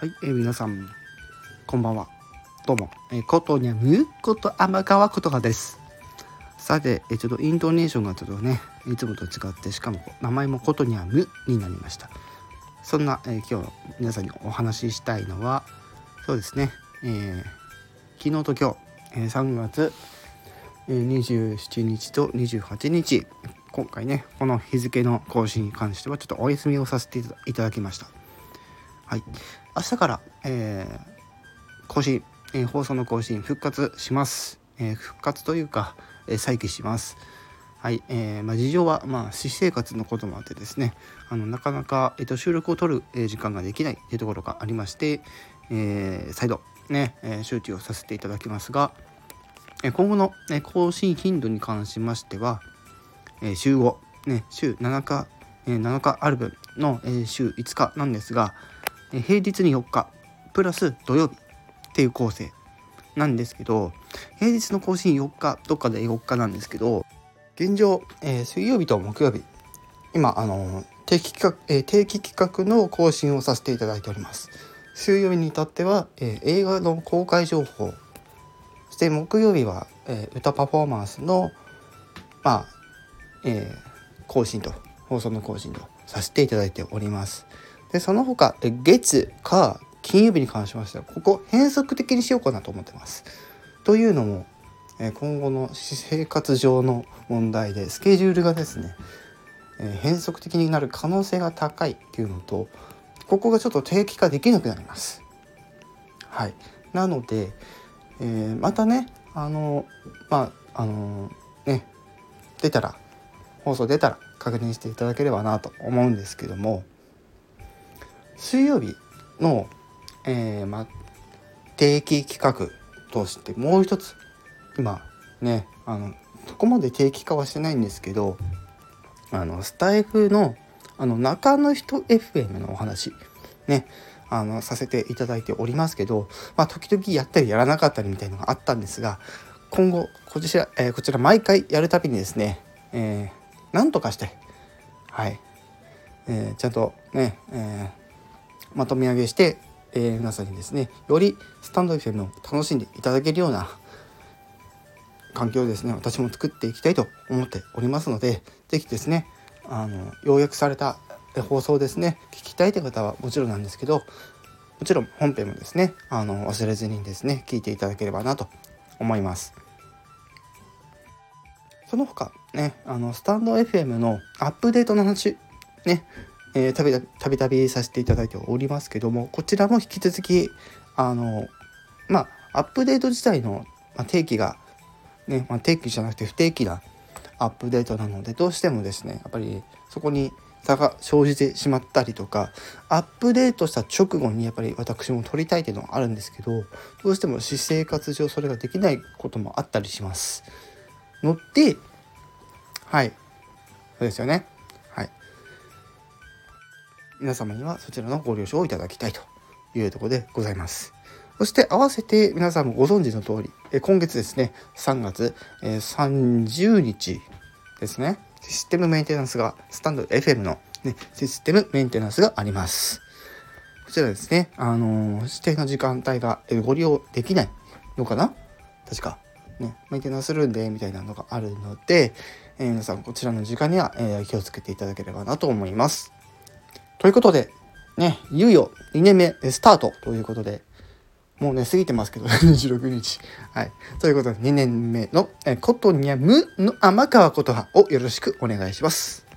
はい、えー、皆さん、こんばんは。どうも、えー、ことにゃむこと天川ことがです。さて、えー、ちょっとイントネーションがちょっとね、いつもと違って、しかも名前もことにゃむになりました。そんな、えー、今日皆さんにお話ししたいのは、そうですね、え、昨日と今日、え、3月、えー、27日と28日、今回ね、この日付の更新に関してはちょっとお休みをさせていただきました。はい。明日から、えー、更新、えー、放送の更新復活します。えー、復活というか、え再起します。はい、えー、まあ、事情は、まあ、私生活のこともあってですね、あのなかなか、えーと、収録を取る、え時間ができないというところがありまして、え再度、ね、え周知をさせていただきますが、え今後の、ね、更新頻度に関しましては、え週5、ね、週7日、え7日ある分の、え週5日なんですが、平日に4日プラス土曜日っていう構成なんですけど平日の更新4日どっかで4日なんですけど現状、えー、水曜日と木曜日今あの定期企画、えー、定期企画の更新をさせていただいております。水曜日に至っては、えー、映画の公開情報そして木曜日は、え歌パフォーマンスのまあ、え更新と放送の更新とさせていただいております。でその他月火金曜日に関しましてはここ変則的にしようかなと思ってます。というのも今後の生活上の問題でスケジュールがですね変則的になる可能性が高いっていうのとここがちょっと定期化できなくなります。はい、なので、えー、またねあのまああのね出たら放送出たら確認していただければなと思うんですけども水曜日の、えー、ま、定期企画としてもう一つ今ねあのそこまで定期化はしてないんですけどあのスタイフのあの中の人 FM のお話ねあのさせていただいておりますけど、まあ、時々やったりやらなかったりみたいのがあったんですが今後こちら、えー、こちら毎回やるたびにですね、えー、なんとかしてはい、えー、ちゃんとね、えまとめ上げして、えー、皆さんにですねよりスタンド FM を楽しんでいただけるような環境をですね私も作っていきたいと思っておりますので是非ですねあの要約された放送ですね聞きたいという方はもちろんなんですけどもちろん本編もですねあの忘れずにですね聞いていただければなと思います。その他ねあのスタンド FM のアップデートの話ねえー、たびたびさせていただいておりますけどもこちらも引き続きあのまあアップデート自体の、まあ、定期がね、まあ、定期じゃなくて不定期なアップデートなのでどうしてもですねやっぱりそこに差が生じてしまったりとかアップデートした直後にやっぱり私も撮りたいっていうのはあるんですけどどうしても私生活上それができないこともあったりします。のではい。そうですよね。皆様にはそちらのご了承をいただきたいというところでございます。そして合わせて皆さんもご存知の通り、今月ですね、3月、え30日ですね、システムメンテナンスが、スタンド FM の、ね、システムメンテナンスがあります。こちらですね、あのー、指定の時間帯がご利用できないのかな？確か。ね、メンテナンスするんで、みたいなのがあるので、えー、皆さんこちらの時間には、えー、気をつけていただければなと思います。ということで、ね、いよいよ2年目スタートということで、もうね、過ぎてますけど、26日。はい。ということで、2年目の、えことにゃむの天川ことはをよろしくお願いします。